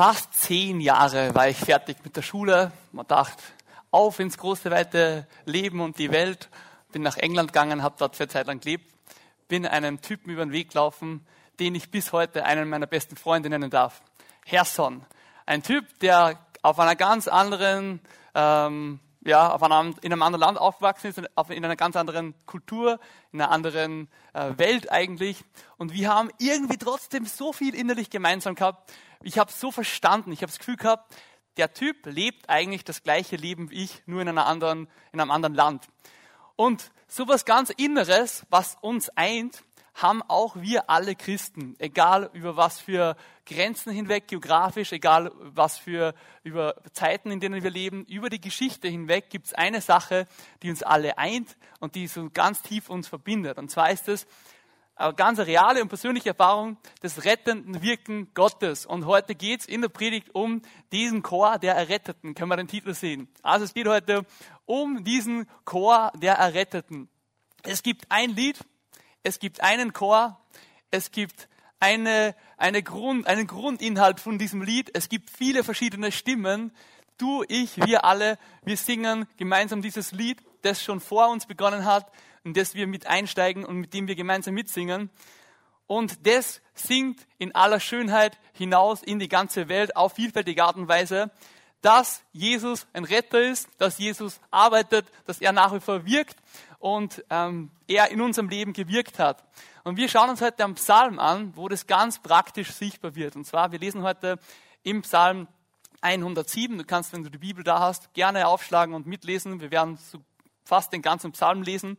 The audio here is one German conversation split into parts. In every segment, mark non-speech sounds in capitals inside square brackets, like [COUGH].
fast zehn Jahre war ich fertig mit der Schule. Man dachte, auf ins große, weite Leben und die Welt. Bin nach England gegangen, habe dort für eine Zeit lang gelebt. Bin einem Typen über den Weg gelaufen, den ich bis heute einen meiner besten Freunde nennen darf. Herson. Ein Typ, der auf einer ganz anderen, ähm, ja, auf einem, in einem anderen Land aufgewachsen ist, in einer ganz anderen Kultur, in einer anderen äh, Welt eigentlich. Und wir haben irgendwie trotzdem so viel innerlich gemeinsam gehabt. Ich habe so verstanden, ich habe das Gefühl gehabt, der Typ lebt eigentlich das gleiche Leben wie ich, nur in, einer anderen, in einem anderen Land. Und sowas ganz Inneres, was uns eint, haben auch wir alle Christen, egal über was für Grenzen hinweg, geografisch, egal was für über Zeiten, in denen wir leben, über die Geschichte hinweg gibt es eine Sache, die uns alle eint und die so ganz tief uns verbindet. Und zwar ist es eine ganz reale und persönliche Erfahrung des rettenden Wirken Gottes. Und heute geht es in der Predigt um diesen Chor der Erretteten. Können wir den Titel sehen? Also es geht heute um diesen Chor der Erretteten. Es gibt ein Lied, es gibt einen Chor, es gibt eine, eine Grund, einen Grundinhalt von diesem Lied, es gibt viele verschiedene Stimmen. Du, ich, wir alle, wir singen gemeinsam dieses Lied, das schon vor uns begonnen hat und das wir mit einsteigen und mit dem wir gemeinsam mitsingen. Und das singt in aller Schönheit hinaus in die ganze Welt auf vielfältige Art und Weise, dass Jesus ein Retter ist, dass Jesus arbeitet, dass er nach wie vor wirkt und ähm, er in unserem Leben gewirkt hat. Und wir schauen uns heute am Psalm an, wo das ganz praktisch sichtbar wird. Und zwar, wir lesen heute im Psalm 107. Du kannst, wenn du die Bibel da hast, gerne aufschlagen und mitlesen. Wir werden fast den ganzen Psalm lesen.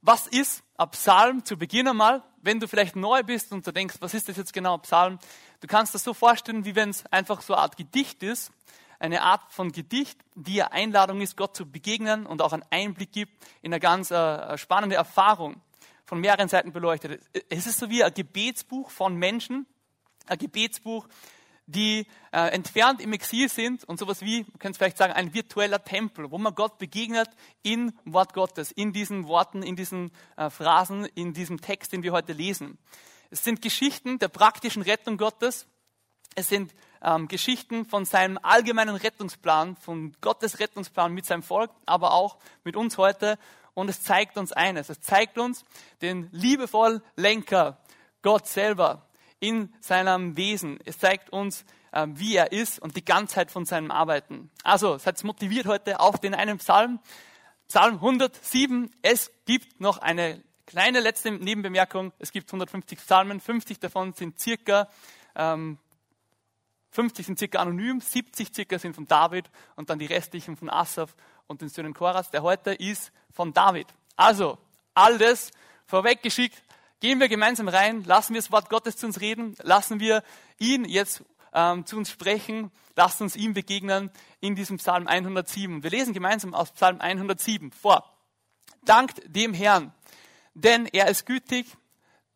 Was ist ein Psalm zu Beginn einmal? Wenn du vielleicht neu bist und du denkst, was ist das jetzt genau, Psalm? Du kannst das so vorstellen, wie wenn es einfach so eine Art Gedicht ist eine Art von Gedicht, die eine Einladung ist, Gott zu begegnen und auch einen Einblick gibt in eine ganz äh, spannende Erfahrung von mehreren Seiten beleuchtet. Es ist so wie ein Gebetsbuch von Menschen, ein Gebetsbuch, die äh, entfernt im Exil sind und sowas wie, man könnte vielleicht sagen, ein virtueller Tempel, wo man Gott begegnet in Wort Gottes, in diesen Worten, in diesen äh, Phrasen, in diesem Text, den wir heute lesen. Es sind Geschichten der praktischen Rettung Gottes. Es sind ähm, Geschichten von seinem allgemeinen Rettungsplan, von Gottes Rettungsplan mit seinem Volk, aber auch mit uns heute. Und es zeigt uns eines. Es zeigt uns den liebevollen Lenker, Gott selber, in seinem Wesen. Es zeigt uns, äh, wie er ist und die Ganzheit von seinem Arbeiten. Also, seid motiviert heute auf den einen Psalm. Psalm 107. Es gibt noch eine kleine letzte Nebenbemerkung. Es gibt 150 Psalmen. 50 davon sind circa ähm, 50 sind circa anonym, 70 circa sind von David und dann die restlichen von Asaf und den Söhnen Koras. Der heute ist von David. Also, alles vorweggeschickt. Gehen wir gemeinsam rein, lassen wir das Wort Gottes zu uns reden, lassen wir ihn jetzt ähm, zu uns sprechen, lassen uns ihm begegnen in diesem Psalm 107. Wir lesen gemeinsam aus Psalm 107 vor. Dankt dem Herrn, denn er ist gütig,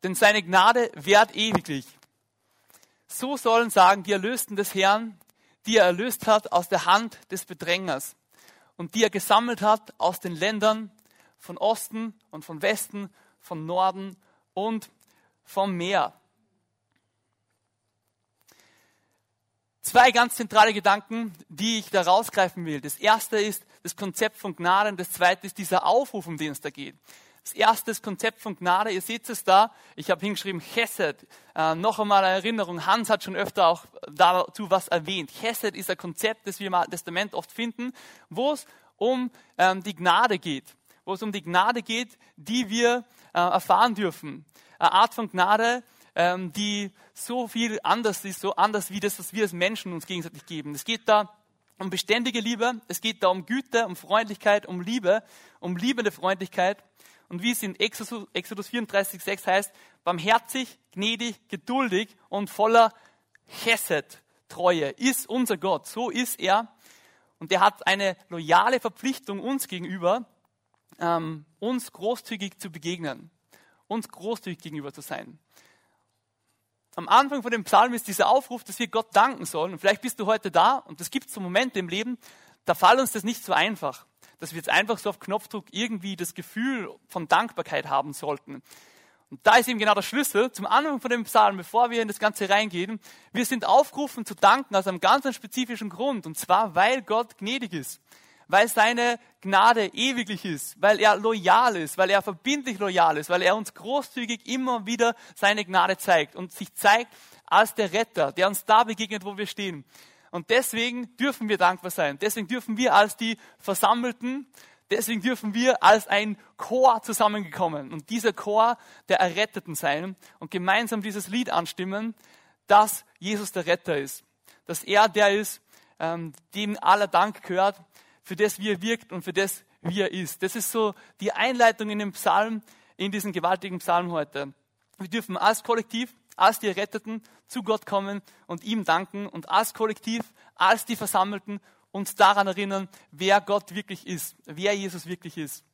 denn seine Gnade währt ewiglich. So sollen sagen die Erlösten des Herrn, die er erlöst hat aus der Hand des Bedrängers und die er gesammelt hat aus den Ländern von Osten und von Westen, von Norden und vom Meer. Zwei ganz zentrale Gedanken, die ich da rausgreifen will. Das erste ist das Konzept von Gnade und das zweite ist dieser Aufruf, um den es da geht. Das erste das Konzept von Gnade, ihr seht es da, ich habe hingeschrieben Chesed. Äh, noch einmal eine Erinnerung, Hans hat schon öfter auch dazu was erwähnt. Chesed ist ein Konzept, das wir im Testament oft finden, wo es um ähm, die Gnade geht. Wo es um die Gnade geht, die wir äh, erfahren dürfen. Eine Art von Gnade, ähm, die so viel anders ist, so anders wie das, was wir als Menschen uns gegenseitig geben. Es geht da um beständige Liebe, es geht da um Güte, um Freundlichkeit, um Liebe, um liebende Freundlichkeit. Und wie es in Exodus, Exodus 34, 6 heißt, barmherzig, gnädig, geduldig und voller Chesed, Treue ist unser Gott. So ist er. Und er hat eine loyale Verpflichtung uns gegenüber, ähm, uns großzügig zu begegnen, uns großzügig gegenüber zu sein. Am Anfang von dem Psalm ist dieser Aufruf, dass wir Gott danken sollen. Und vielleicht bist du heute da und es gibt so Momente im Leben, da fällt uns das nicht so einfach dass wir jetzt einfach so auf Knopfdruck irgendwie das Gefühl von Dankbarkeit haben sollten. Und da ist eben genau der Schlüssel zum Anfang von dem Psalm, bevor wir in das Ganze reingehen. Wir sind aufgerufen zu danken aus einem ganz spezifischen Grund. Und zwar, weil Gott gnädig ist. Weil seine Gnade ewiglich ist. Weil er loyal ist. Weil er verbindlich loyal ist. Weil er uns großzügig immer wieder seine Gnade zeigt. Und sich zeigt als der Retter, der uns da begegnet, wo wir stehen. Und deswegen dürfen wir dankbar sein. Deswegen dürfen wir als die Versammelten Deswegen dürfen wir als ein Chor zusammengekommen und dieser Chor der Erretteten sein und gemeinsam dieses Lied anstimmen, dass Jesus der Retter ist. Dass er der ist, ähm, dem aller Dank gehört, für das wie er wirkt und für das wie er ist. Das ist so die Einleitung in den Psalm, in diesen gewaltigen Psalm heute. Wir dürfen als Kollektiv, als die Erretteten zu Gott kommen und ihm danken und als Kollektiv, als die Versammelten uns daran erinnern, wer Gott wirklich ist, wer Jesus wirklich ist.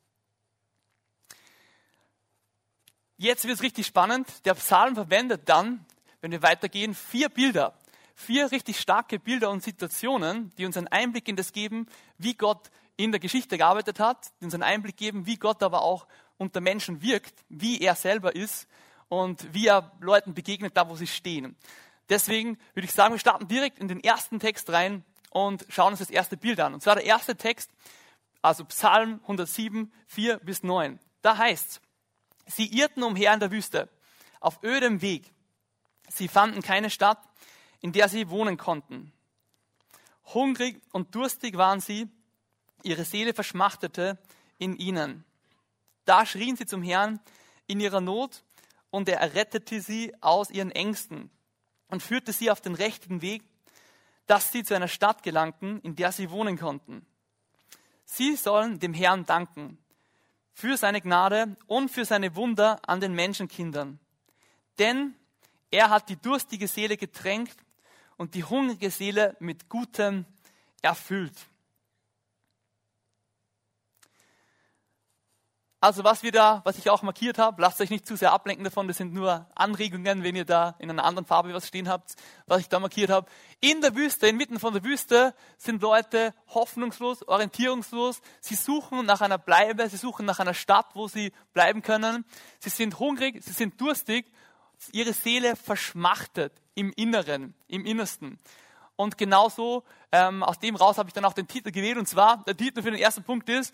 Jetzt wird es richtig spannend. Der Psalm verwendet dann, wenn wir weitergehen, vier Bilder. Vier richtig starke Bilder und Situationen, die uns einen Einblick in das geben, wie Gott in der Geschichte gearbeitet hat, die uns einen Einblick geben, wie Gott aber auch unter Menschen wirkt, wie er selber ist und wie er Leuten begegnet, da wo sie stehen. Deswegen würde ich sagen, wir starten direkt in den ersten Text rein, und schauen uns das erste Bild an. Und zwar der erste Text, also Psalm 107, 4 bis 9. Da heißt sie irrten umher in der Wüste, auf ödem Weg. Sie fanden keine Stadt, in der sie wohnen konnten. Hungrig und durstig waren sie, ihre Seele verschmachtete in ihnen. Da schrien sie zum Herrn in ihrer Not und er errettete sie aus ihren Ängsten und führte sie auf den rechten Weg dass sie zu einer Stadt gelangten, in der sie wohnen konnten. Sie sollen dem Herrn danken für seine Gnade und für seine Wunder an den Menschenkindern. Denn er hat die durstige Seele getränkt und die hungrige Seele mit Gutem erfüllt. Also was wir da, was ich auch markiert habe, lasst euch nicht zu sehr ablenken davon, das sind nur Anregungen, wenn ihr da in einer anderen Farbe was stehen habt, was ich da markiert habe. In der Wüste, inmitten von der Wüste, sind Leute hoffnungslos, orientierungslos. Sie suchen nach einer Bleibe, sie suchen nach einer Stadt, wo sie bleiben können. Sie sind hungrig, sie sind durstig, ihre Seele verschmachtet im Inneren, im Innersten. Und genauso, ähm, aus dem raus habe ich dann auch den Titel gewählt. Und zwar, der Titel für den ersten Punkt ist,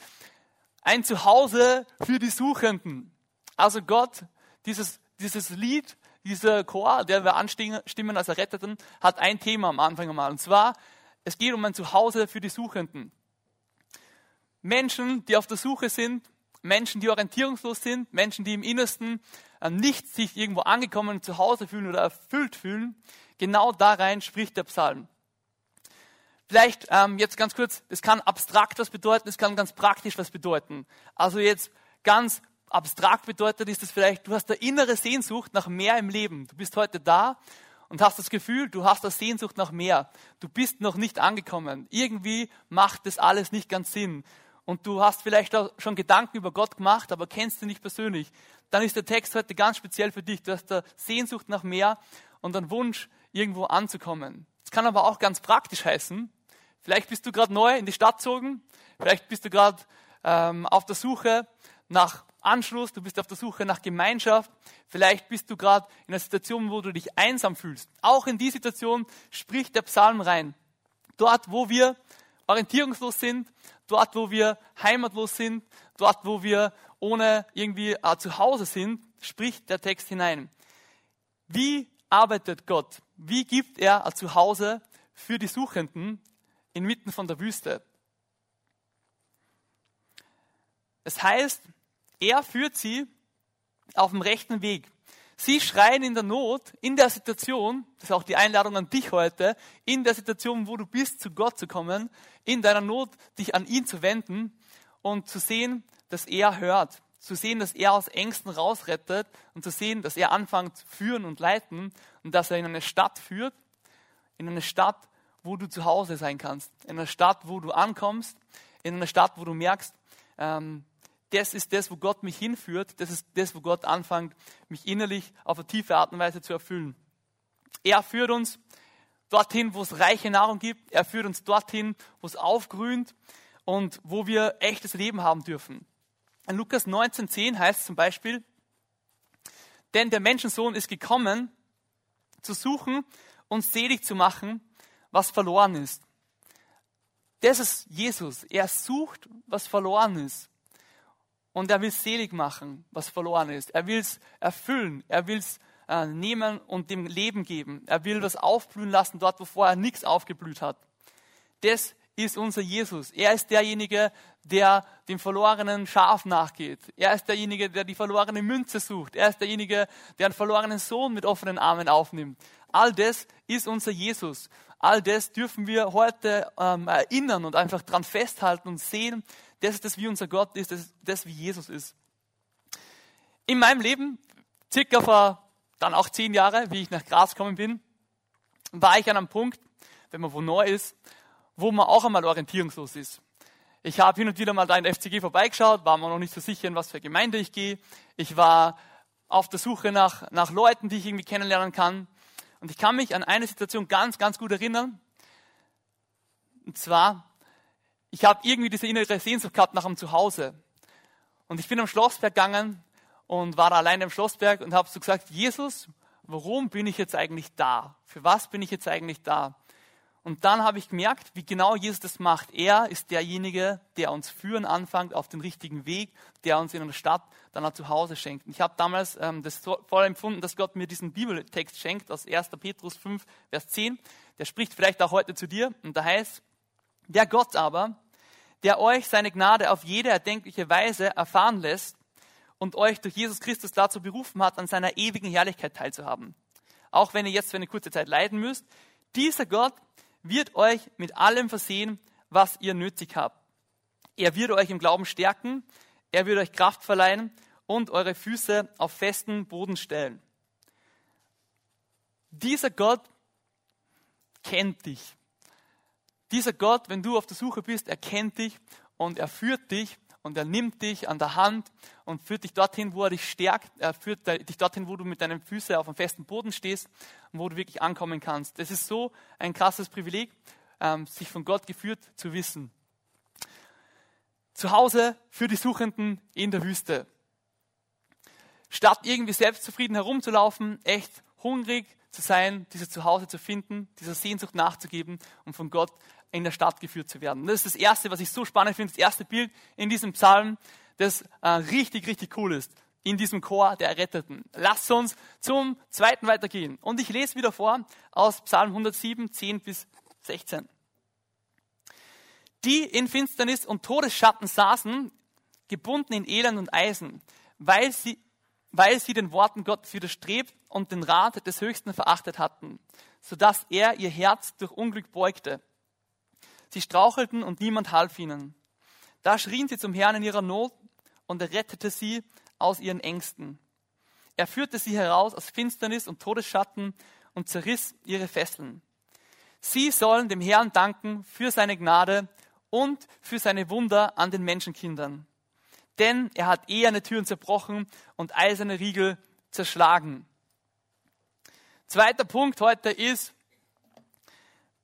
ein Zuhause für die Suchenden. Also Gott, dieses, dieses Lied, dieser Chor, der wir anstimmen als Erretteten, hat ein Thema am Anfang einmal. Und zwar, es geht um ein Zuhause für die Suchenden. Menschen, die auf der Suche sind, Menschen, die orientierungslos sind, Menschen, die im Innersten äh, nicht sich irgendwo angekommen zu Hause fühlen oder erfüllt fühlen, genau da rein spricht der Psalm. Vielleicht ähm, jetzt ganz kurz, es kann abstrakt was bedeuten, es kann ganz praktisch was bedeuten. Also jetzt ganz abstrakt bedeutet ist es vielleicht, du hast eine innere Sehnsucht nach mehr im Leben. Du bist heute da und hast das Gefühl, du hast eine Sehnsucht nach mehr. Du bist noch nicht angekommen. Irgendwie macht das alles nicht ganz Sinn. Und du hast vielleicht auch schon Gedanken über Gott gemacht, aber kennst ihn nicht persönlich. Dann ist der Text heute ganz speziell für dich. Du hast eine Sehnsucht nach mehr und einen Wunsch, irgendwo anzukommen. Es kann aber auch ganz praktisch heißen, Vielleicht bist du gerade neu in die Stadt gezogen. Vielleicht bist du gerade ähm, auf der Suche nach Anschluss. Du bist auf der Suche nach Gemeinschaft. Vielleicht bist du gerade in einer Situation, wo du dich einsam fühlst. Auch in die Situation spricht der Psalm rein. Dort, wo wir orientierungslos sind, dort, wo wir heimatlos sind, dort, wo wir ohne irgendwie äh, zu Hause sind, spricht der Text hinein. Wie arbeitet Gott? Wie gibt er ein Zuhause für die Suchenden inmitten von der Wüste. Es heißt, er führt sie auf dem rechten Weg. Sie schreien in der Not, in der Situation, das ist auch die Einladung an dich heute, in der Situation, wo du bist, zu Gott zu kommen, in deiner Not dich an ihn zu wenden und zu sehen, dass er hört, zu sehen, dass er aus Ängsten rausrettet und zu sehen, dass er anfängt zu führen und leiten und dass er in eine Stadt führt, in eine Stadt, wo du zu Hause sein kannst, in einer Stadt, wo du ankommst, in einer Stadt, wo du merkst, ähm, das ist das, wo Gott mich hinführt, das ist das, wo Gott anfängt, mich innerlich auf eine tiefe Art und Weise zu erfüllen. Er führt uns dorthin, wo es reiche Nahrung gibt, er führt uns dorthin, wo es aufgrünt und wo wir echtes Leben haben dürfen. In Lukas 19,10 heißt es zum Beispiel, Denn der Menschensohn ist gekommen, zu suchen und selig zu machen, was verloren ist. Das ist Jesus. Er sucht, was verloren ist. Und er will selig machen, was verloren ist. Er will es erfüllen. Er will es äh, nehmen und dem Leben geben. Er will was aufblühen lassen, dort, wo vorher nichts aufgeblüht hat. Das ist unser Jesus. Er ist derjenige, der dem verlorenen Schaf nachgeht. Er ist derjenige, der die verlorene Münze sucht. Er ist derjenige, der einen verlorenen Sohn mit offenen Armen aufnimmt. All das ist unser Jesus. All das dürfen wir heute ähm, erinnern und einfach dran festhalten und sehen, das ist das, wie unser Gott ist, das ist das, wie Jesus ist. In meinem Leben, circa vor dann auch zehn Jahre, wie ich nach Graz gekommen bin, war ich an einem Punkt, wenn man wo neu ist, wo man auch einmal orientierungslos ist. Ich habe hin und wieder mal da in der FCG vorbeigeschaut, war mir noch nicht so sicher, in was für Gemeinde ich gehe. Ich war auf der Suche nach, nach Leuten, die ich irgendwie kennenlernen kann. Und ich kann mich an eine Situation ganz, ganz gut erinnern. Und zwar, ich habe irgendwie diese innere Sehnsucht gehabt nach einem Zuhause. Und ich bin am Schlossberg gegangen und war alleine im Schlossberg und habe so gesagt, Jesus, warum bin ich jetzt eigentlich da? Für was bin ich jetzt eigentlich da? Und dann habe ich gemerkt, wie genau Jesus das macht. Er ist derjenige, der uns führen anfängt auf den richtigen Weg, der uns in einer Stadt dann ein Zuhause schenkt. Und ich habe damals ähm, das voll empfunden, dass Gott mir diesen Bibeltext schenkt aus 1. Petrus 5, Vers 10. Der spricht vielleicht auch heute zu dir. Und da heißt, der Gott aber, der euch seine Gnade auf jede erdenkliche Weise erfahren lässt und euch durch Jesus Christus dazu berufen hat, an seiner ewigen Herrlichkeit teilzuhaben. Auch wenn ihr jetzt für eine kurze Zeit leiden müsst, dieser Gott wird euch mit allem versehen, was ihr nötig habt. Er wird euch im Glauben stärken, er wird euch Kraft verleihen und eure Füße auf festen Boden stellen. Dieser Gott kennt dich. Dieser Gott, wenn du auf der Suche bist, er kennt dich und er führt dich und er nimmt dich an der Hand und führt dich dorthin, wo er dich stärkt. Er führt dich dorthin, wo du mit deinen Füßen auf einem festen Boden stehst und wo du wirklich ankommen kannst. Das ist so ein krasses Privileg, ähm, sich von Gott geführt zu wissen. Zu Hause für die Suchenden in der Wüste. Statt irgendwie selbstzufrieden herumzulaufen, echt hungrig zu sein, dieses Zuhause zu finden, dieser Sehnsucht nachzugeben und von Gott in der Stadt geführt zu werden. Das ist das Erste, was ich so spannend finde, das erste Bild in diesem Psalm, das äh, richtig, richtig cool ist, in diesem Chor der Erretteten. Lasst uns zum zweiten weitergehen. Und ich lese wieder vor aus Psalm 107, 10 bis 16. Die in Finsternis und Todesschatten saßen, gebunden in Elend und Eisen, weil sie, weil sie den Worten Gottes widerstrebt und den Rat des Höchsten verachtet hatten, sodass er ihr Herz durch Unglück beugte Sie strauchelten und niemand half ihnen. Da schrien sie zum Herrn in ihrer Not und er rettete sie aus ihren Ängsten. Er führte sie heraus aus Finsternis und Todesschatten und zerriss ihre Fesseln. Sie sollen dem Herrn danken für seine Gnade und für seine Wunder an den Menschenkindern. Denn er hat eherne Türen zerbrochen und eiserne Riegel zerschlagen. Zweiter Punkt heute ist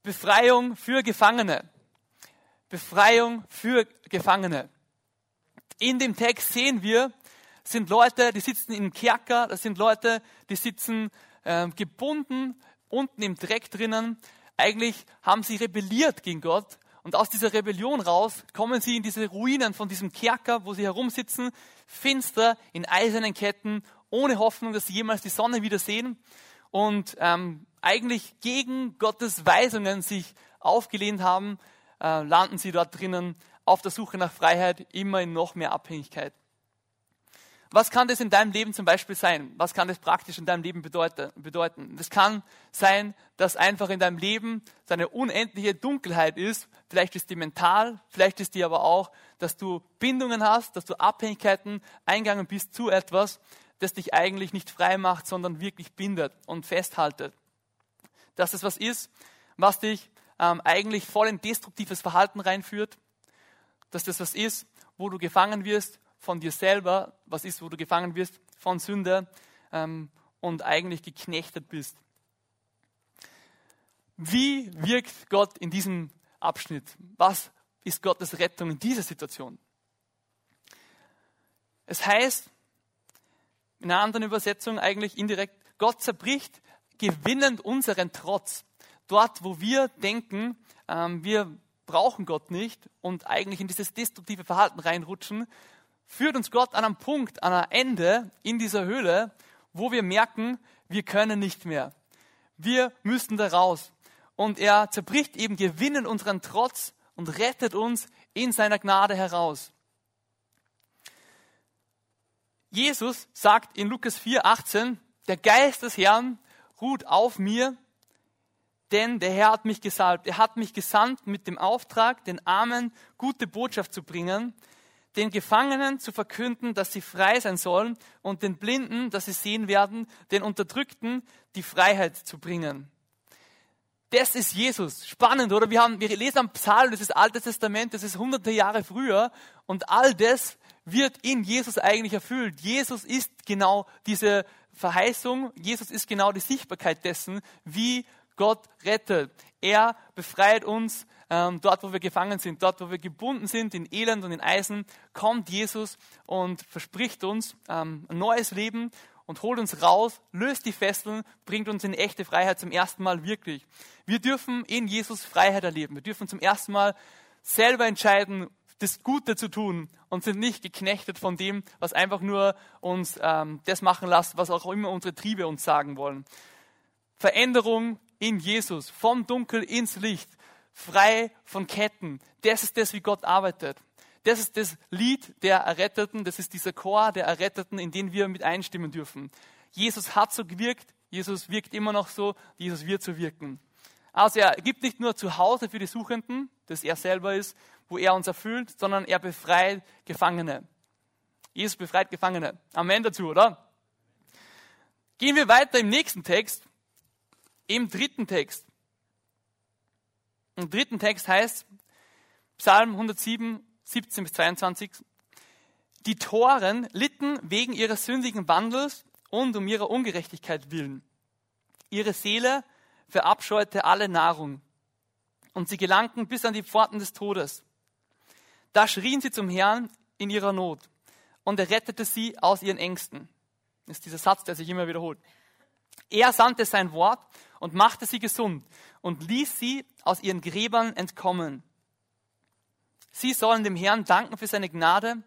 Befreiung für Gefangene. Befreiung für Gefangene. In dem Text sehen wir, sind Leute, die sitzen im Kerker, das sind Leute, die sitzen äh, gebunden, unten im Dreck drinnen. Eigentlich haben sie rebelliert gegen Gott und aus dieser Rebellion raus kommen sie in diese Ruinen von diesem Kerker, wo sie herumsitzen, finster, in eisernen Ketten, ohne Hoffnung, dass sie jemals die Sonne wieder sehen und ähm, eigentlich gegen Gottes Weisungen sich aufgelehnt haben, äh, landen sie dort drinnen auf der Suche nach Freiheit, immer in noch mehr Abhängigkeit. Was kann das in deinem Leben zum Beispiel sein? Was kann das praktisch in deinem Leben bedeuten? Das kann sein, dass einfach in deinem Leben eine unendliche Dunkelheit ist. Vielleicht ist die mental, vielleicht ist die aber auch, dass du Bindungen hast, dass du Abhängigkeiten eingegangen bist zu etwas, das dich eigentlich nicht frei macht, sondern wirklich bindet und festhaltet. Dass das was ist, was dich ähm, eigentlich voll in destruktives Verhalten reinführt, dass das was ist, wo du gefangen wirst von dir selber, was ist, wo du gefangen wirst von Sünde ähm, und eigentlich geknechtet bist. Wie wirkt Gott in diesem Abschnitt? Was ist Gottes Rettung in dieser Situation? Es heißt, In einer anderen Übersetzung eigentlich indirekt, Gott zerbricht gewinnend unseren Trotz. Dort, wo wir denken, ähm, wir brauchen Gott nicht und eigentlich in dieses destruktive Verhalten reinrutschen, führt uns Gott an einem Punkt, an einem Ende in dieser Höhle, wo wir merken, wir können nicht mehr. Wir müssen da raus. Und er zerbricht eben gewinnen unseren Trotz und rettet uns in seiner Gnade heraus. Jesus sagt in Lukas 4, 18, der Geist des Herrn ruht auf mir, denn der Herr hat mich gesalbt. Er hat mich gesandt mit dem Auftrag, den Armen gute Botschaft zu bringen, den Gefangenen zu verkünden, dass sie frei sein sollen und den Blinden, dass sie sehen werden, den Unterdrückten die Freiheit zu bringen. Das ist Jesus. Spannend, oder? Wir, haben, wir lesen am Psalm, das ist Altes Testament, das ist hunderte Jahre früher und all das wird in Jesus eigentlich erfüllt. Jesus ist genau diese Verheißung, Jesus ist genau die Sichtbarkeit dessen, wie Gott rettet. Er befreit uns ähm, dort, wo wir gefangen sind, dort, wo wir gebunden sind, in Elend und in Eisen, kommt Jesus und verspricht uns ähm, ein neues Leben und holt uns raus, löst die Fesseln, bringt uns in echte Freiheit zum ersten Mal wirklich. Wir dürfen in Jesus Freiheit erleben. Wir dürfen zum ersten Mal selber entscheiden, das Gute zu tun und sind nicht geknechtet von dem, was einfach nur uns ähm, das machen lässt, was auch immer unsere Triebe uns sagen wollen. Veränderung in Jesus, vom Dunkel ins Licht, frei von Ketten. Das ist das, wie Gott arbeitet. Das ist das Lied der Erretteten, das ist dieser Chor der Erretteten, in den wir mit einstimmen dürfen. Jesus hat so gewirkt, Jesus wirkt immer noch so, Jesus wird so wirken. Also er gibt nicht nur Zuhause für die Suchenden, das er selber ist, wo er uns erfüllt, sondern er befreit Gefangene. Jesus befreit Gefangene. Amen dazu, oder? Gehen wir weiter im nächsten Text, im dritten Text. Im dritten Text heißt Psalm 107, 17 bis 22, die Toren litten wegen ihres sündigen Wandels und um ihrer Ungerechtigkeit willen. Ihre Seele verabscheute alle Nahrung und sie gelangten bis an die Pforten des Todes. Da schrien sie zum Herrn in ihrer Not und er rettete sie aus ihren Ängsten. Das ist dieser Satz, der sich immer wiederholt. Er sandte sein Wort und machte sie gesund und ließ sie aus ihren Gräbern entkommen. Sie sollen dem Herrn danken für seine Gnade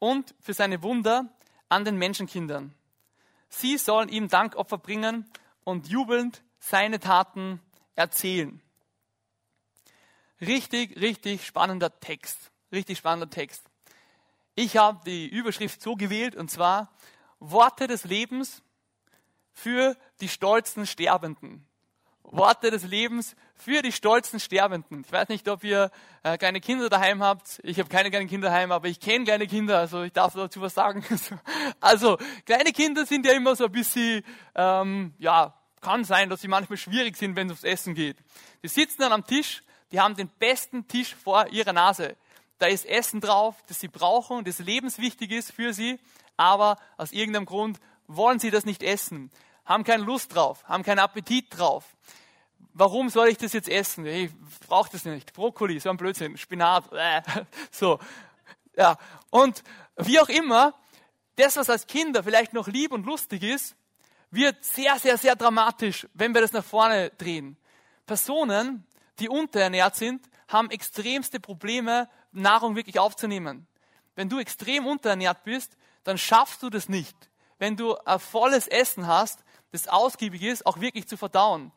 und für seine Wunder an den Menschenkindern. Sie sollen ihm Dankopfer bringen und jubelnd seine Taten erzählen. Richtig, richtig spannender Text. Richtig spannender Text. Ich habe die Überschrift so gewählt und zwar Worte des Lebens für die stolzen Sterbenden. Worte des Lebens für die stolzen Sterbenden. Ich weiß nicht, ob ihr äh, kleine Kinder daheim habt. Ich habe keine kleinen Kinder daheim, aber ich kenne kleine Kinder, also ich darf dazu was sagen. [LAUGHS] also kleine Kinder sind ja immer so ein bisschen, ähm, ja, kann sein, dass sie manchmal schwierig sind, wenn es ums Essen geht. Die sitzen dann am Tisch, die haben den besten Tisch vor ihrer Nase. Da ist Essen drauf, das sie brauchen, das lebenswichtig ist für sie, aber aus irgendeinem Grund wollen sie das nicht essen, haben keine Lust drauf, haben keinen Appetit drauf warum soll ich das jetzt essen? Ich brauche das nicht. Brokkoli, so ein Blödsinn, Spinat, [LAUGHS] äh, so. Ja, und wie auch immer, das, was als Kinder vielleicht noch lieb und lustig ist, wird sehr, sehr, sehr dramatisch, wenn wir das nach vorne drehen. Personen, die unterernährt sind, haben extremste Probleme, Nahrung wirklich aufzunehmen. Wenn du extrem unterernährt bist, dann schaffst du das nicht. Wenn du ein volles Essen hast, das ausgiebig ist, auch wirklich zu verdauen.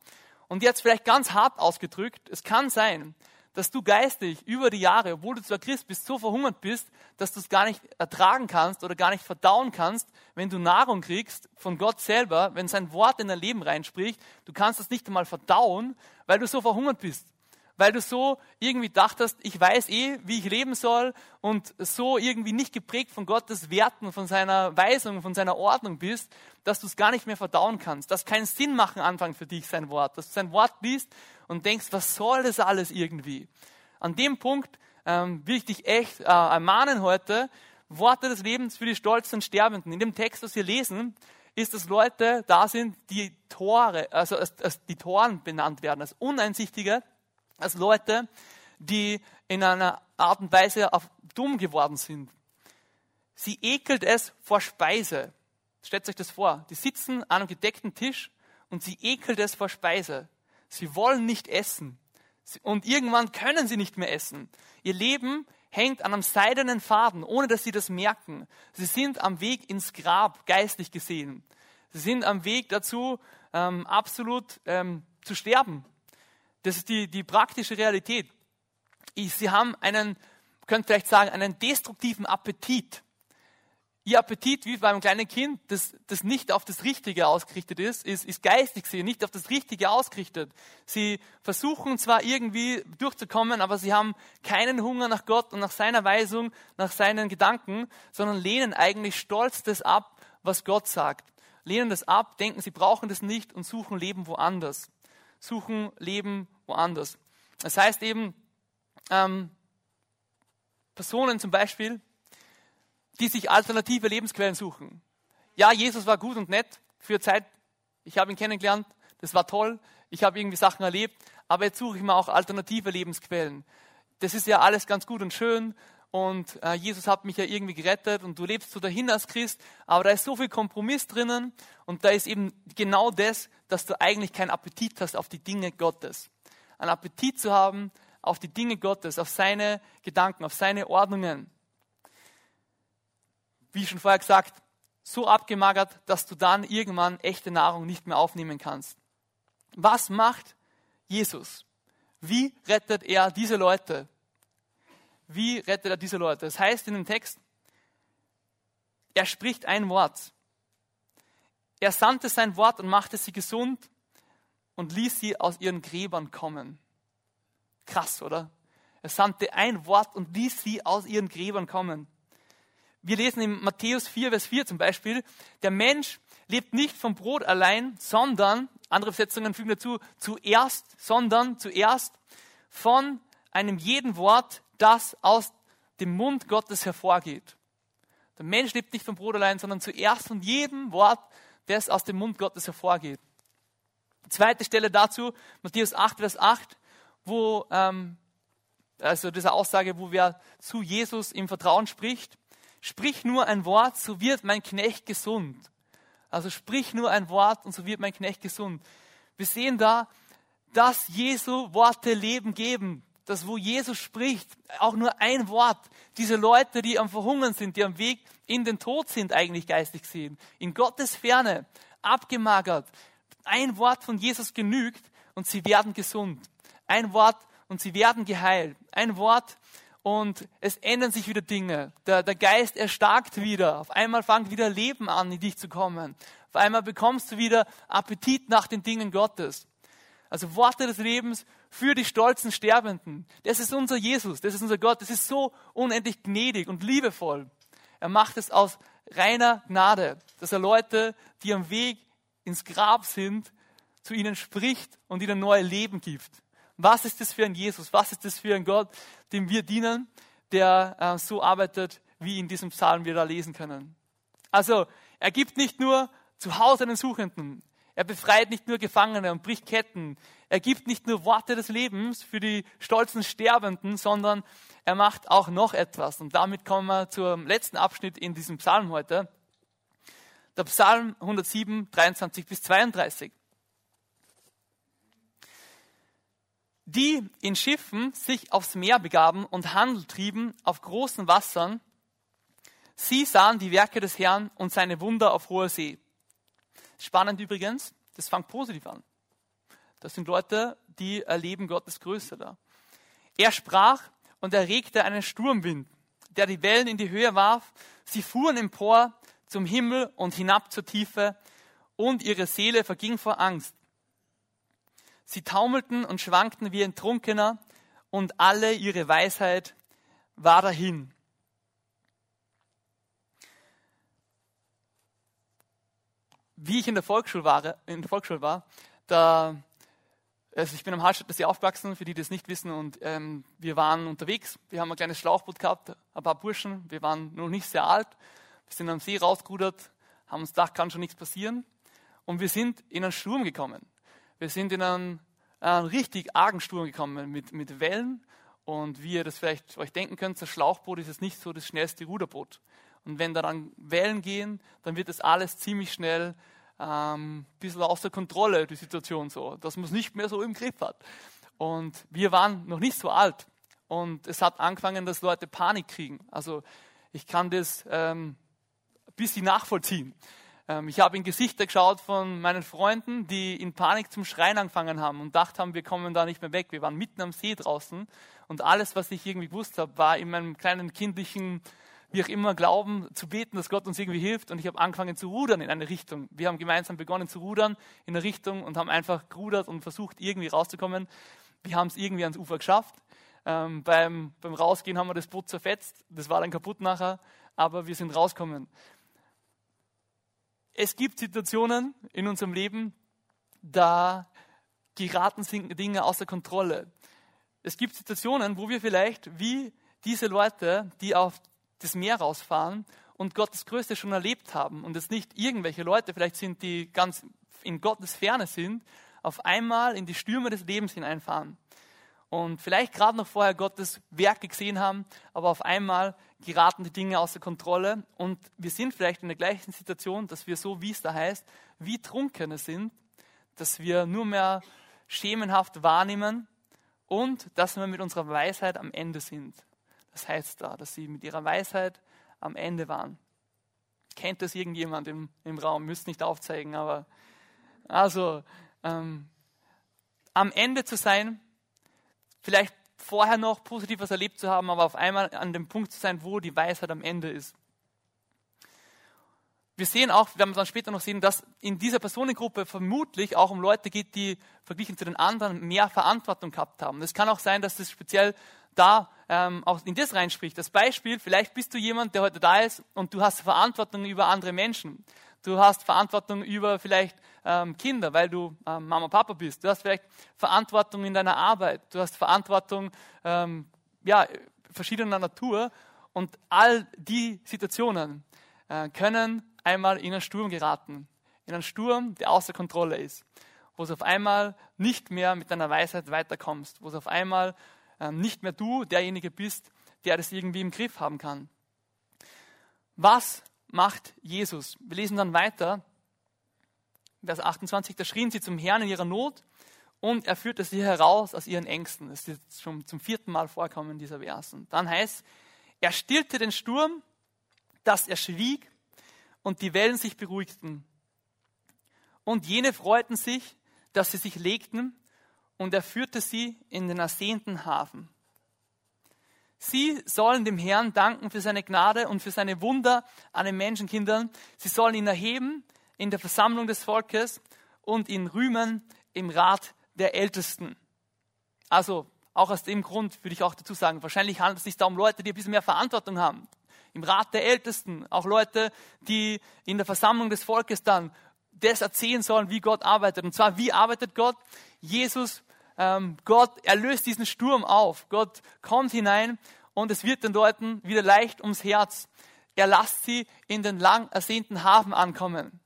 Und jetzt vielleicht ganz hart ausgedrückt, es kann sein, dass du geistig über die Jahre, obwohl du zwar Christ bist, so verhungert bist, dass du es gar nicht ertragen kannst oder gar nicht verdauen kannst, wenn du Nahrung kriegst von Gott selber, wenn sein Wort in dein Leben reinspricht, du kannst es nicht einmal verdauen, weil du so verhungert bist. Weil du so irgendwie dachtest, ich weiß eh, wie ich leben soll und so irgendwie nicht geprägt von Gottes Werten, von seiner Weisung, von seiner Ordnung bist, dass du es gar nicht mehr verdauen kannst, dass keinen Sinn machen anfängt für dich sein Wort, dass du sein Wort liest und denkst, was soll das alles irgendwie? An dem Punkt ähm, will ich dich echt äh, ermahnen heute, Worte des Lebens für die stolzen Sterbenden. In dem Text, was wir lesen, ist, dass Leute da sind, die Tore, also als, als die Toren benannt werden, als Uneinsichtige, als Leute, die in einer Art und Weise auf dumm geworden sind. Sie ekelt es vor Speise. stellt euch das vor, die sitzen an einem gedeckten Tisch und sie ekelt es vor Speise. Sie wollen nicht essen. Und irgendwann können sie nicht mehr essen. Ihr Leben hängt an einem seidenen Faden, ohne dass sie das merken. Sie sind am Weg ins Grab, geistlich gesehen. Sie sind am Weg dazu, ähm, absolut ähm, zu sterben. Das ist die, die praktische Realität. Ich, sie haben einen, könnt vielleicht sagen, einen destruktiven Appetit. Ihr Appetit, wie beim kleinen Kind, das, das nicht auf das Richtige ausgerichtet ist, ist, ist geistig sie, nicht auf das Richtige ausgerichtet. Sie versuchen zwar irgendwie durchzukommen, aber sie haben keinen Hunger nach Gott und nach seiner Weisung, nach seinen Gedanken, sondern lehnen eigentlich stolz das ab, was Gott sagt. Lehnen das ab, denken, sie brauchen das nicht und suchen Leben woanders. Suchen Leben woanders. Das heißt eben, ähm, Personen zum Beispiel, die sich alternative Lebensquellen suchen. Ja, Jesus war gut und nett für Zeit. Ich habe ihn kennengelernt. Das war toll. Ich habe irgendwie Sachen erlebt. Aber jetzt suche ich mir auch alternative Lebensquellen. Das ist ja alles ganz gut und schön. Und äh, Jesus hat mich ja irgendwie gerettet und du lebst so dahin als Christ. Aber da ist so viel Kompromiss drinnen. Und da ist eben genau das, dass du eigentlich keinen Appetit hast auf die Dinge Gottes. Ein Appetit zu haben auf die Dinge Gottes, auf seine Gedanken, auf seine Ordnungen wie schon vorher gesagt, so abgemagert, dass du dann irgendwann echte Nahrung nicht mehr aufnehmen kannst. Was macht Jesus? Wie rettet er diese Leute? Wie rettet er diese Leute? Das heißt in dem Text, er spricht ein Wort. Er sandte sein Wort und machte sie gesund und ließ sie aus ihren Gräbern kommen. Krass, oder? Er sandte ein Wort und ließ sie aus ihren Gräbern kommen. Wir lesen in Matthäus 4, Vers 4 zum Beispiel, der Mensch lebt nicht vom Brot allein, sondern, andere Übersetzungen fügen dazu, zuerst, sondern zuerst von einem jeden Wort, das aus dem Mund Gottes hervorgeht. Der Mensch lebt nicht vom Brot allein, sondern zuerst von jedem Wort, das aus dem Mund Gottes hervorgeht. Zweite Stelle dazu, Matthäus 8, Vers 8, wo, ähm, also diese Aussage, wo wer zu Jesus im Vertrauen spricht, Sprich nur ein Wort, so wird mein Knecht gesund. Also sprich nur ein Wort und so wird mein Knecht gesund. Wir sehen da, dass Jesu Worte Leben geben. Das, wo Jesus spricht, auch nur ein Wort. Diese Leute, die am Verhungern sind, die am Weg in den Tod sind, eigentlich geistig gesehen, in Gottes Ferne, abgemagert. Ein Wort von Jesus genügt und sie werden gesund. Ein Wort und sie werden geheilt. Ein Wort und es ändern sich wieder Dinge. Der, der Geist erstarkt wieder. Auf einmal fängt wieder Leben an, in dich zu kommen. Auf einmal bekommst du wieder Appetit nach den Dingen Gottes. Also Worte des Lebens für die stolzen Sterbenden. Das ist unser Jesus, das ist unser Gott. Das ist so unendlich gnädig und liebevoll. Er macht es aus reiner Gnade, dass er Leute, die am Weg ins Grab sind, zu ihnen spricht und ihnen neue Leben gibt. Was ist das für ein Jesus? Was ist das für ein Gott, dem wir dienen, der äh, so arbeitet, wie in diesem Psalm wir da lesen können? Also, er gibt nicht nur zu Hause einen Suchenden. Er befreit nicht nur Gefangene und bricht Ketten. Er gibt nicht nur Worte des Lebens für die stolzen Sterbenden, sondern er macht auch noch etwas. Und damit kommen wir zum letzten Abschnitt in diesem Psalm heute. Der Psalm 107, 23 bis 32. die in Schiffen sich aufs Meer begaben und Handel trieben auf großen Wassern, sie sahen die Werke des Herrn und seine Wunder auf hoher See. Spannend übrigens, das fängt positiv an. Das sind Leute, die erleben Gottes Größe da. Er sprach und erregte einen Sturmwind, der die Wellen in die Höhe warf. Sie fuhren empor zum Himmel und hinab zur Tiefe und ihre Seele verging vor Angst. Sie taumelten und schwankten wie ein Trunkener und alle ihre Weisheit war dahin. Wie ich in der Volksschule war, in der Volksschule war da, also ich bin am Hallstatt See aufgewachsen, für die, die das nicht wissen, und ähm, wir waren unterwegs. Wir haben ein kleines Schlauchboot gehabt, ein paar Burschen. Wir waren noch nicht sehr alt. Wir sind am See rausgerudert, haben uns gedacht, kann schon nichts passieren. Und wir sind in einen Sturm gekommen. Wir sind in einen, einen richtig argen Sturm gekommen mit, mit Wellen. Und wie ihr das vielleicht euch denken könnt, das Schlauchboot ist jetzt nicht so das schnellste Ruderboot. Und wenn da dann Wellen gehen, dann wird das alles ziemlich schnell ähm, ein bisschen außer Kontrolle, die Situation so, dass man es nicht mehr so im Griff hat. Und wir waren noch nicht so alt. Und es hat angefangen, dass Leute Panik kriegen. Also ich kann das ähm, ein bisschen nachvollziehen. Ähm, ich habe in Gesichter geschaut von meinen Freunden, die in Panik zum Schreien angefangen haben und dachten haben, wir kommen da nicht mehr weg. Wir waren mitten am See draußen und alles, was ich irgendwie gewusst habe, war in meinem kleinen kindlichen, wie auch immer, Glauben zu beten, dass Gott uns irgendwie hilft. Und ich habe angefangen zu rudern in eine Richtung. Wir haben gemeinsam begonnen zu rudern in eine Richtung und haben einfach gerudert und versucht, irgendwie rauszukommen. Wir haben es irgendwie ans Ufer geschafft. Ähm, beim, beim Rausgehen haben wir das Boot zerfetzt. Das war dann kaputt nachher, aber wir sind rausgekommen es gibt Situationen in unserem Leben, da geraten Dinge außer Kontrolle. Es gibt Situationen, wo wir vielleicht wie diese Leute, die auf das Meer rausfahren und Gottes Größte schon erlebt haben und es nicht irgendwelche Leute, vielleicht sind die ganz in Gottes Ferne sind, auf einmal in die Stürme des Lebens hineinfahren und vielleicht gerade noch vorher Gottes Werke gesehen haben, aber auf einmal geraten die Dinge außer Kontrolle und wir sind vielleicht in der gleichen Situation, dass wir so, wie es da heißt, wie Trunkene sind, dass wir nur mehr schemenhaft wahrnehmen und dass wir mit unserer Weisheit am Ende sind. Das heißt da, dass sie mit ihrer Weisheit am Ende waren. Kennt das irgendjemand im, im Raum? Müsst nicht aufzeigen, aber also ähm, am Ende zu sein, vielleicht vorher noch positiv was erlebt zu haben, aber auf einmal an dem Punkt zu sein, wo die Weisheit am Ende ist. Wir sehen auch, wir werden dann später noch sehen, dass in dieser Personengruppe vermutlich auch um Leute geht, die verglichen zu den anderen mehr Verantwortung gehabt haben. Es kann auch sein, dass das speziell da ähm, auch in das reinspricht. Das Beispiel, vielleicht bist du jemand, der heute da ist und du hast Verantwortung über andere Menschen. Du hast Verantwortung über vielleicht ähm, Kinder, weil du ähm, Mama, Papa bist. Du hast vielleicht Verantwortung in deiner Arbeit. Du hast Verantwortung ähm, ja, verschiedener Natur. Und all die Situationen äh, können einmal in einen Sturm geraten. In einen Sturm, der außer Kontrolle ist. Wo du auf einmal nicht mehr mit deiner Weisheit weiterkommst. Wo du auf einmal ähm, nicht mehr du derjenige bist, der das irgendwie im Griff haben kann. Was macht Jesus? Wir lesen dann weiter. Vers 28, da schrien sie zum Herrn in ihrer Not und er führte sie heraus aus ihren Ängsten. Das ist jetzt schon zum vierten Mal vorkommen in dieser Versen. Dann heißt, er stillte den Sturm, dass er schwieg und die Wellen sich beruhigten. Und jene freuten sich, dass sie sich legten und er führte sie in den ersehnten Hafen. Sie sollen dem Herrn danken für seine Gnade und für seine Wunder an den Menschenkindern. Sie sollen ihn erheben in der Versammlung des Volkes und ihn rühmen im Rat der Ältesten. Also auch aus dem Grund würde ich auch dazu sagen, wahrscheinlich handelt es sich da um Leute, die ein bisschen mehr Verantwortung haben. Im Rat der Ältesten, auch Leute, die in der Versammlung des Volkes dann das erzählen sollen, wie Gott arbeitet. Und zwar, wie arbeitet Gott? Jesus, ähm, Gott erlöst diesen Sturm auf. Gott kommt hinein und es wird den Leuten wieder leicht ums Herz. Er lasst sie in den lang ersehnten Hafen ankommen.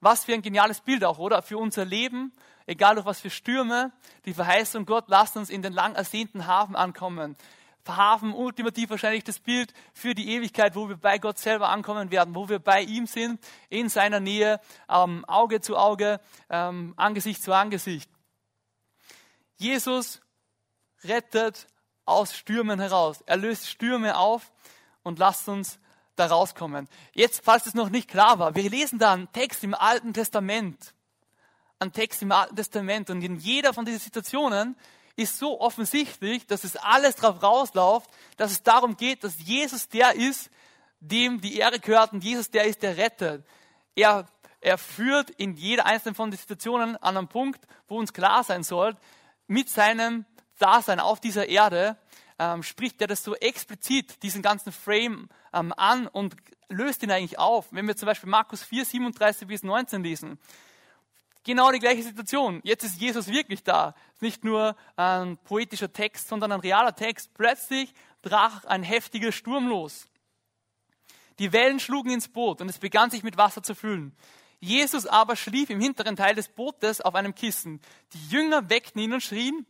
Was für ein geniales Bild auch, oder? Für unser Leben, egal durch was für Stürme, die Verheißung Gott, lasst uns in den lang ersehnten Hafen ankommen. Hafen ultimativ wahrscheinlich das Bild für die Ewigkeit, wo wir bei Gott selber ankommen werden, wo wir bei ihm sind, in seiner Nähe, ähm, Auge zu Auge, ähm, Angesicht zu Angesicht. Jesus rettet aus Stürmen heraus. Er löst Stürme auf und lasst uns da rauskommen. Jetzt, falls es noch nicht klar war, wir lesen da einen Text im Alten Testament. Einen Text im Alten Testament. Und in jeder von diesen Situationen ist so offensichtlich, dass es alles darauf rausläuft, dass es darum geht, dass Jesus der ist, dem die Ehre gehört und Jesus der ist, der rettet. Er, er führt in jeder einzelnen von den Situationen an einen Punkt, wo uns klar sein soll, mit seinem Dasein auf dieser Erde, ähm, spricht er das so explizit, diesen ganzen Frame ähm, an und löst ihn eigentlich auf. Wenn wir zum Beispiel Markus 4, 37 bis 19 lesen, genau die gleiche Situation. Jetzt ist Jesus wirklich da. Nicht nur ein poetischer Text, sondern ein realer Text. Plötzlich brach ein heftiger Sturm los. Die Wellen schlugen ins Boot und es begann sich mit Wasser zu füllen. Jesus aber schlief im hinteren Teil des Bootes auf einem Kissen. Die Jünger weckten ihn und schrien,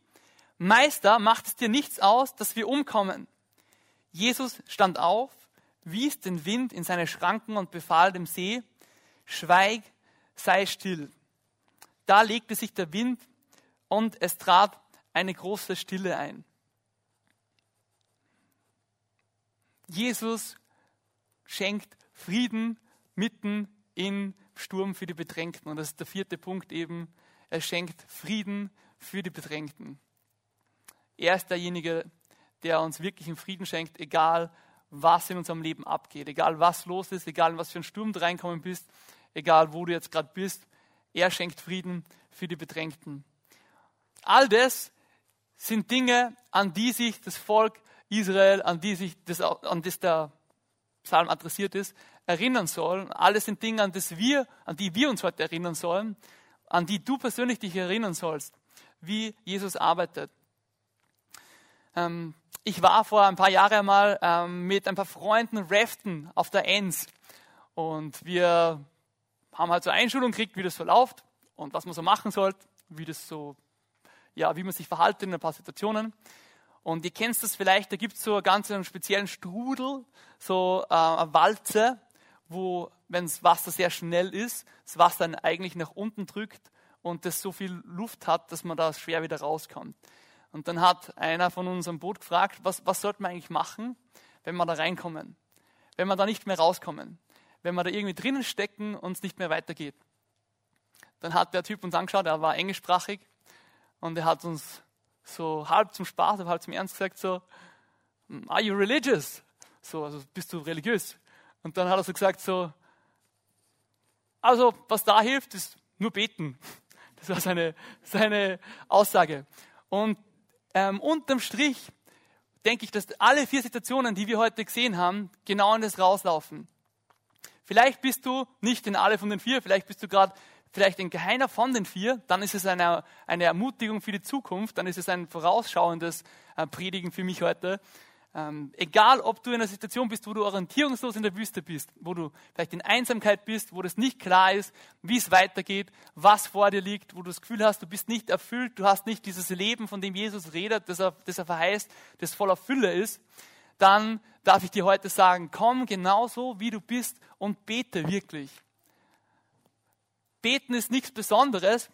Meister, macht es dir nichts aus, dass wir umkommen? Jesus stand auf, wies den Wind in seine Schranken und befahl dem See, schweig, sei still. Da legte sich der Wind und es trat eine große Stille ein. Jesus schenkt Frieden mitten im Sturm für die Bedrängten. Und das ist der vierte Punkt eben. Er schenkt Frieden für die Bedrängten. Er ist derjenige, der uns wirklichen Frieden schenkt, egal was in unserem Leben abgeht, egal was los ist, egal in was für einen Sturm du reinkommen bist, egal wo du jetzt gerade bist. Er schenkt Frieden für die Bedrängten. All das sind Dinge, an die sich das Volk Israel, an die sich das, an das der Psalm adressiert ist, erinnern sollen. Alles sind Dinge, an, das wir, an die wir uns heute erinnern sollen, an die du persönlich dich erinnern sollst, wie Jesus arbeitet. Ähm, ich war vor ein paar Jahren mal ähm, mit ein paar Freunden raften auf der Enns und wir haben halt so Einschulung gekriegt, wie das so läuft und was man so machen sollte, wie das so, ja, wie man sich verhalten in ein paar Situationen. Und ihr kennt das vielleicht, da gibt es so einen ganz speziellen Strudel, so äh, eine Walze, wo, wenn das Wasser sehr schnell ist, das Wasser dann eigentlich nach unten drückt und das so viel Luft hat, dass man da schwer wieder rauskommt. Und dann hat einer von uns am Boot gefragt, was, was sollte man eigentlich machen, wenn wir da reinkommen? Wenn wir da nicht mehr rauskommen? Wenn wir da irgendwie drinnen stecken und es nicht mehr weitergeht? Dann hat der Typ uns angeschaut, er war englischsprachig und er hat uns so halb zum Spaß, halb zum Ernst gesagt, so, are you religious? So, also bist du religiös? Und dann hat er so gesagt, so, also was da hilft, ist nur beten. [LAUGHS] Das war seine, seine Aussage. Und ähm, unterm Strich denke ich, dass alle vier Situationen, die wir heute gesehen haben, genau in das rauslaufen. Vielleicht bist du nicht in alle von den vier, vielleicht bist du gerade vielleicht in keiner von den vier, dann ist es eine, eine Ermutigung für die Zukunft, dann ist es ein vorausschauendes äh, Predigen für mich heute. Ähm, egal, ob du in einer Situation bist, wo du orientierungslos in der Wüste bist, wo du vielleicht in Einsamkeit bist, wo das nicht klar ist, wie es weitergeht, was vor dir liegt, wo du das Gefühl hast, du bist nicht erfüllt, du hast nicht dieses Leben, von dem Jesus redet, das er, das er verheißt, das voller Fülle ist, dann darf ich dir heute sagen, komm genauso, wie du bist und bete wirklich. Beten ist nichts Besonderes.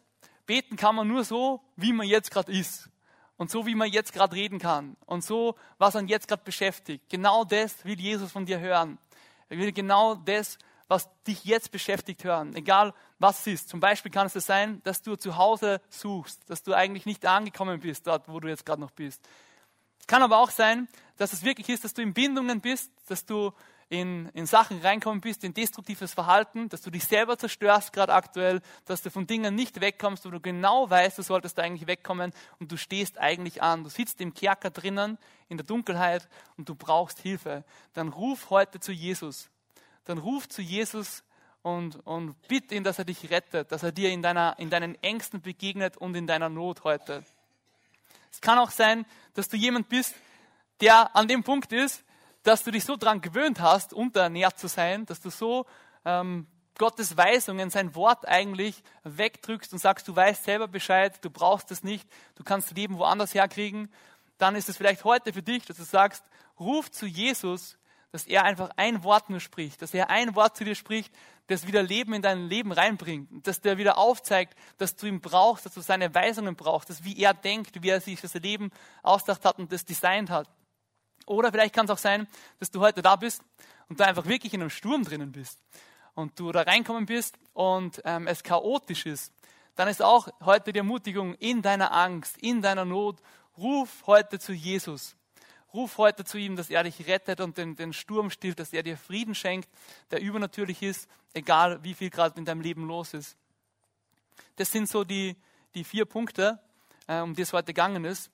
Beten kann man nur so, wie man jetzt gerade ist. Und so, wie man jetzt gerade reden kann. Und so, was man jetzt gerade beschäftigt. Genau das will Jesus von dir hören. Er will genau das, was dich jetzt beschäftigt, hören. Egal, was es ist. Zum Beispiel kann es sein, dass du zu Hause suchst. Dass du eigentlich nicht angekommen bist, dort, wo du jetzt gerade noch bist. Es kann aber auch sein, dass es wirklich ist, dass du in Bindungen bist, dass du in, in Sachen reinkommen bist, in destruktives Verhalten, dass du dich selber zerstörst gerade aktuell, dass du von Dingen nicht wegkommst, wo du genau weißt, du solltest eigentlich wegkommen und du stehst eigentlich an. Du sitzt im Kerker drinnen, in der Dunkelheit und du brauchst Hilfe. Dann ruf heute zu Jesus. Dann ruf zu Jesus und, und bitte ihn, dass er dich rettet, dass er dir in, deiner, in deinen Ängsten begegnet und in deiner Not heute. Es kann auch sein, dass du jemand bist, der an dem Punkt ist, dass du dich so daran gewöhnt hast, unterernährt zu sein, dass du so ähm, Gottes Weisungen, sein Wort eigentlich wegdrückst und sagst, du weißt selber Bescheid, du brauchst es nicht, du kannst Leben woanders herkriegen, dann ist es vielleicht heute für dich, dass du sagst, ruf zu Jesus, dass er einfach ein Wort nur spricht, dass er ein Wort zu dir spricht, das wieder Leben in dein Leben reinbringt, dass der wieder aufzeigt, dass du ihn brauchst, dass du seine Weisungen brauchst, dass wie er denkt, wie er sich das Leben ausgedacht hat und das designt hat. Oder vielleicht kann es auch sein, dass du heute da bist und du einfach wirklich in einem Sturm drinnen bist und du da reinkommen bist und ähm, es chaotisch ist. Dann ist auch heute die Ermutigung in deiner Angst, in deiner Not, ruf heute zu Jesus. Ruf heute zu ihm, dass er dich rettet und den, den Sturm stillt, dass er dir Frieden schenkt, der übernatürlich ist, egal wie viel gerade in deinem Leben los ist. Das sind so die, die vier Punkte, äh, um die es heute gegangen ist.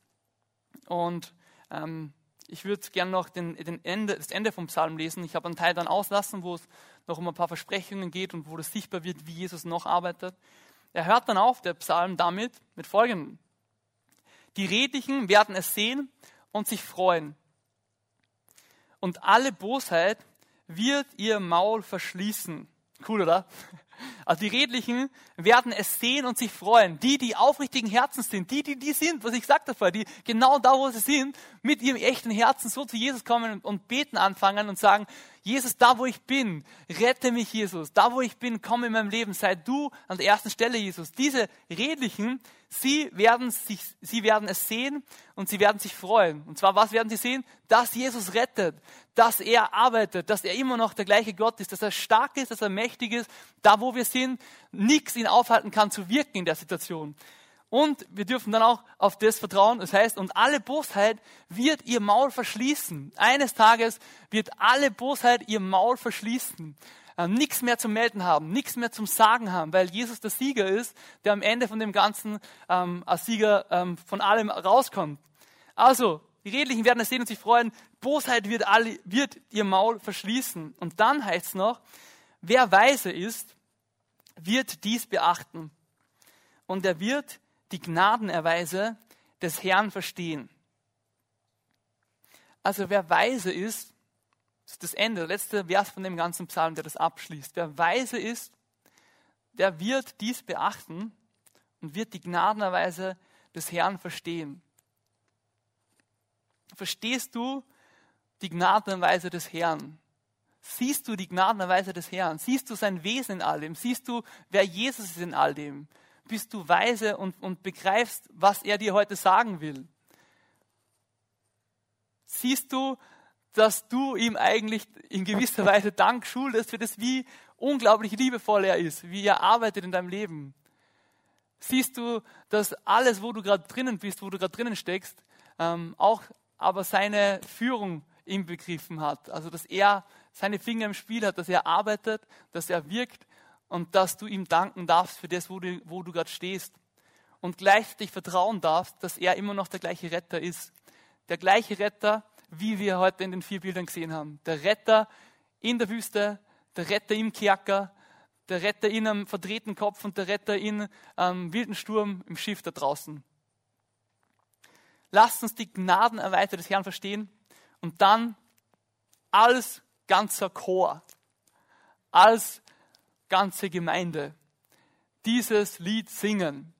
Und ähm, ich würde gerne noch den, den Ende, das Ende vom Psalm lesen. Ich habe einen Teil dann auslassen, wo es noch um ein paar Versprechungen geht und wo das sichtbar wird, wie Jesus noch arbeitet. Er hört dann auf, der Psalm, damit, mit folgendem. Die Redlichen werden es sehen und sich freuen. Und alle Bosheit wird ihr Maul verschließen. Cool, oder? Also die Redlichen werden es sehen und sich freuen. Die, die aufrichtigen Herzens sind, die, die die sind, was ich sagte vorher, die genau da, wo sie sind, mit ihrem echten Herzen so zu Jesus kommen und beten anfangen und sagen, Jesus, da wo ich bin, rette mich, Jesus. Da wo ich bin, komm in meinem Leben. Sei du an der ersten Stelle, Jesus. Diese Redlichen, sie werden, sich, sie werden es sehen und sie werden sich freuen. Und zwar, was werden sie sehen? Dass Jesus rettet, dass er arbeitet, dass er immer noch der gleiche Gott ist, dass er stark ist, dass er mächtig ist. Da wo wir sind, nichts ihn aufhalten kann zu wirken in der Situation. Und wir dürfen dann auch auf das vertrauen. Das heißt, und alle Bosheit wird ihr Maul verschließen. Eines Tages wird alle Bosheit ihr Maul verschließen. Ähm, nichts mehr zu melden haben, nichts mehr zum Sagen haben, weil Jesus der Sieger ist, der am Ende von dem Ganzen ähm, als Sieger ähm, von allem rauskommt. Also, die Redlichen werden es sehen und sich freuen. Bosheit wird, alle, wird ihr Maul verschließen. Und dann heißt es noch, wer weise ist, wird dies beachten. Und er wird die Gnadenerweise des Herrn verstehen. Also wer weise ist, das ist das Ende, der letzte Vers von dem ganzen Psalm, der das abschließt. Wer weise ist, der wird dies beachten und wird die Gnadenerweise des Herrn verstehen. Verstehst du die Gnadenerweise des Herrn? Siehst du die Gnadenerweise des Herrn? Siehst du sein Wesen in all dem? Siehst du, wer Jesus ist in all dem? Bist du weise und, und begreifst, was er dir heute sagen will? Siehst du, dass du ihm eigentlich in gewisser Weise Dank schuldest für das, wie unglaublich liebevoll er ist, wie er arbeitet in deinem Leben? Siehst du, dass alles, wo du gerade drinnen bist, wo du gerade drinnen steckst, ähm, auch aber seine Führung im Begriffen hat. Also, dass er seine Finger im Spiel hat, dass er arbeitet, dass er wirkt und dass du ihm danken darfst für das, wo du, wo du gerade stehst. Und gleichzeitig vertrauen darfst, dass er immer noch der gleiche Retter ist. Der gleiche Retter, wie wir heute in den vier Bildern gesehen haben. Der Retter in der Wüste, der Retter im Kerker, der Retter in einem verdrehten Kopf und der Retter in einem wilden Sturm im Schiff da draußen. Lasst uns die Gnadenerweiter des Herrn verstehen und dann als ganzer Chor, als ganze Gemeinde dieses Lied singen.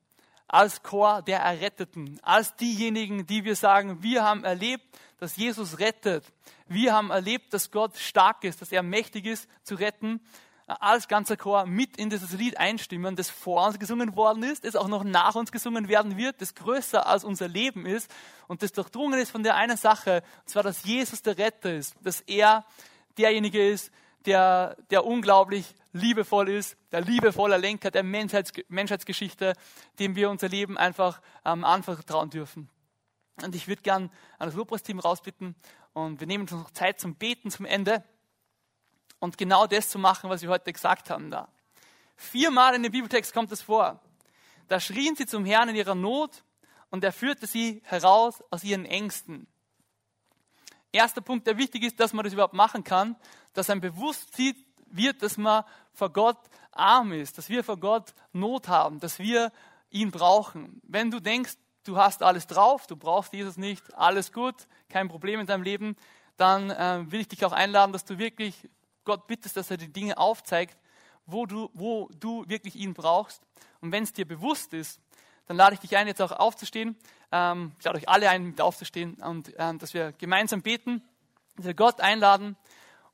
Als Chor der Erretteten, als diejenigen, die wir sagen, wir haben erlebt, dass Jesus rettet. Wir haben erlebt, dass Gott stark ist, dass er mächtig ist zu retten. Als ganzer Chor mit in dieses Lied einstimmen, das vor uns gesungen worden ist, das auch noch nach uns gesungen werden wird, das größer als unser Leben ist und das durchdrungen ist von der einen Sache, und zwar, dass Jesus der Retter ist, dass er derjenige ist, der, der unglaublich liebevoll ist, der liebevolle Lenker der Menschheits Menschheitsgeschichte, dem wir unser Leben einfach ähm, anvertrauen dürfen. Und ich würde gern an das Lobpreisteam rausbitten und wir nehmen uns noch Zeit zum Beten zum Ende und genau das zu machen, was wir heute gesagt haben da. Viermal in dem Bibeltext kommt es vor. Da schrien sie zum Herrn in ihrer Not und er führte sie heraus aus ihren Ängsten. Erster Punkt, der wichtig ist, dass man das überhaupt machen kann, dass ein Bewusstsein wird, dass man vor Gott arm ist, dass wir vor Gott Not haben, dass wir ihn brauchen. Wenn du denkst, du hast alles drauf, du brauchst Jesus nicht, alles gut, kein Problem in deinem Leben, dann äh, will ich dich auch einladen, dass du wirklich Gott bittest, dass er die Dinge aufzeigt, wo du, wo du wirklich ihn brauchst. Und wenn es dir bewusst ist, dann lade ich dich ein, jetzt auch aufzustehen. Ähm, ich lade euch alle ein, mit aufzustehen und äh, dass wir gemeinsam beten, dass wir Gott einladen,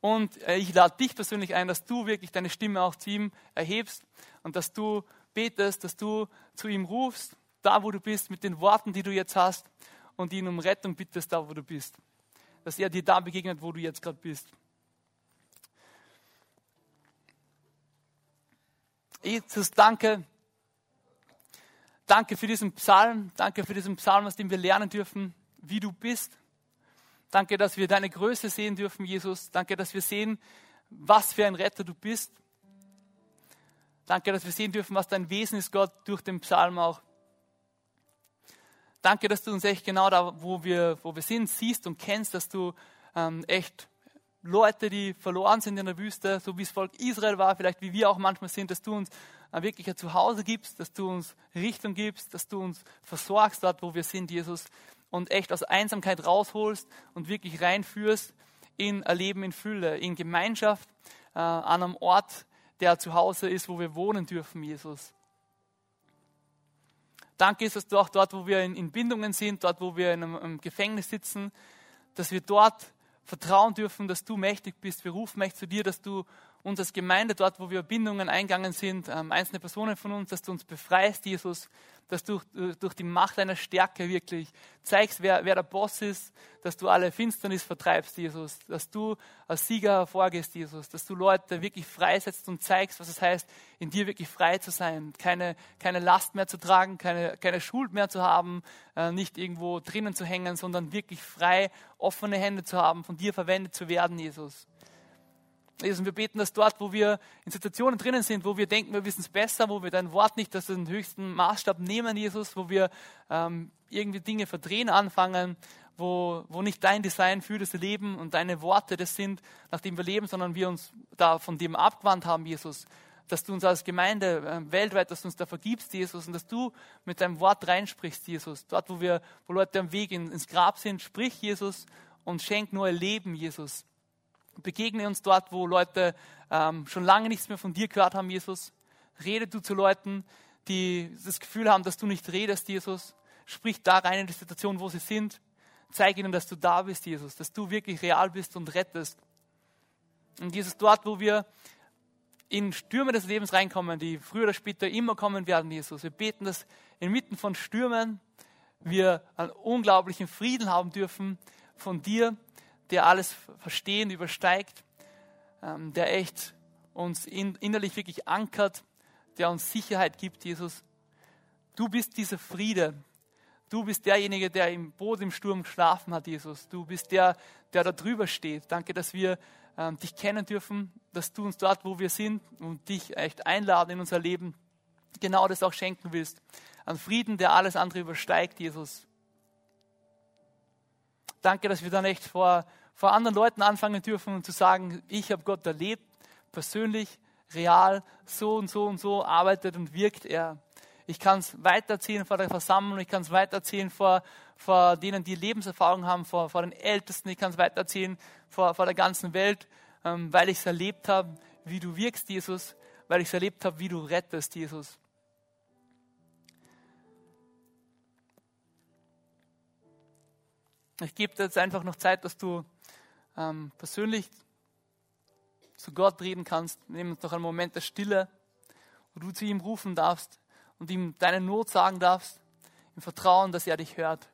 und äh, ich lade dich persönlich ein, dass du wirklich deine Stimme auch zu ihm erhebst und dass du betest, dass du zu ihm rufst, da wo du bist, mit den Worten, die du jetzt hast und ihn um Rettung bittest, da wo du bist. Dass er dir da begegnet, wo du jetzt gerade bist. Jesus, danke. Danke für diesen Psalm. Danke für diesen Psalm, aus dem wir lernen dürfen, wie du bist. Danke, dass wir deine Größe sehen dürfen, Jesus. Danke, dass wir sehen, was für ein Retter du bist. Danke, dass wir sehen dürfen, was dein Wesen ist, Gott, durch den Psalm auch. Danke, dass du uns echt genau da, wo wir, wo wir sind, siehst und kennst, dass du ähm, echt Leute, die verloren sind in der Wüste, so wie es Volk Israel war, vielleicht wie wir auch manchmal sind, dass du uns äh, wirklich ein Zuhause gibst, dass du uns Richtung gibst, dass du uns versorgst dort, wo wir sind, Jesus und echt aus Einsamkeit rausholst und wirklich reinführst in ein Leben in Fülle, in Gemeinschaft, äh, an einem Ort, der zu Hause ist, wo wir wohnen dürfen, Jesus. Danke, Jesus, du auch dort, wo wir in, in Bindungen sind, dort, wo wir in einem, einem Gefängnis sitzen, dass wir dort vertrauen dürfen, dass du mächtig bist. Wir rufen mächtig zu dir, dass du uns als Gemeinde, dort, wo wir Bindungen eingegangen sind, ähm, einzelne Personen von uns, dass du uns befreist, Jesus, dass du durch die Macht deiner Stärke wirklich zeigst, wer, wer der Boss ist, dass du alle Finsternis vertreibst, Jesus, dass du als Sieger hervorgehst, Jesus, dass du Leute wirklich freisetzt und zeigst, was es heißt, in dir wirklich frei zu sein, keine, keine Last mehr zu tragen, keine, keine Schuld mehr zu haben, äh, nicht irgendwo drinnen zu hängen, sondern wirklich frei, offene Hände zu haben, von dir verwendet zu werden, Jesus. Jesus, wir beten, dass dort, wo wir in Situationen drinnen sind, wo wir denken, wir wissen es besser, wo wir dein Wort nicht als den höchsten Maßstab nehmen, Jesus, wo wir ähm, irgendwie Dinge verdrehen anfangen, wo, wo nicht dein Design für das Leben und deine Worte das sind, nachdem wir leben, sondern wir uns da von dem abgewandt haben, Jesus. Dass du uns als Gemeinde äh, weltweit, dass du uns da vergibst, Jesus, und dass du mit deinem Wort reinsprichst, Jesus. Dort, wo wir, wo Leute am Weg in, ins Grab sind, sprich, Jesus, und schenk neue Leben, Jesus begegne uns dort, wo Leute ähm, schon lange nichts mehr von dir gehört haben, Jesus. Rede du zu Leuten, die das Gefühl haben, dass du nicht redest, Jesus. Sprich da rein in die Situation, wo sie sind. Zeig ihnen, dass du da bist, Jesus, dass du wirklich real bist und rettest. Und Jesus, dort, wo wir in Stürme des Lebens reinkommen, die früher oder später immer kommen werden, Jesus. Wir beten, dass inmitten von Stürmen wir einen unglaublichen Frieden haben dürfen von dir, der alles Verstehen übersteigt, ähm, der echt uns innerlich wirklich ankert, der uns Sicherheit gibt, Jesus. Du bist dieser Friede. Du bist derjenige, der im Boot im Sturm geschlafen hat, Jesus. Du bist der, der da drüber steht. Danke, dass wir ähm, dich kennen dürfen, dass du uns dort, wo wir sind und dich echt einladen in unser Leben, genau das auch schenken willst. An Frieden, der alles andere übersteigt, Jesus. Danke, dass wir dann echt vor, vor anderen Leuten anfangen dürfen und zu sagen, ich habe Gott erlebt, persönlich, real, so und so und so arbeitet und wirkt er. Ich kann es weitererzählen vor der Versammlung, ich kann es weitererzählen vor, vor denen, die Lebenserfahrung haben, vor, vor den Ältesten, ich kann es weitererzählen vor, vor der ganzen Welt, ähm, weil ich es erlebt habe, wie du wirkst, Jesus, weil ich es erlebt habe, wie du rettest, Jesus. Ich gebe dir jetzt einfach noch Zeit, dass du ähm, persönlich zu Gott reden kannst. Wir nehmen uns noch einen Moment der Stille, wo du zu ihm rufen darfst und ihm deine Not sagen darfst, im Vertrauen, dass er dich hört.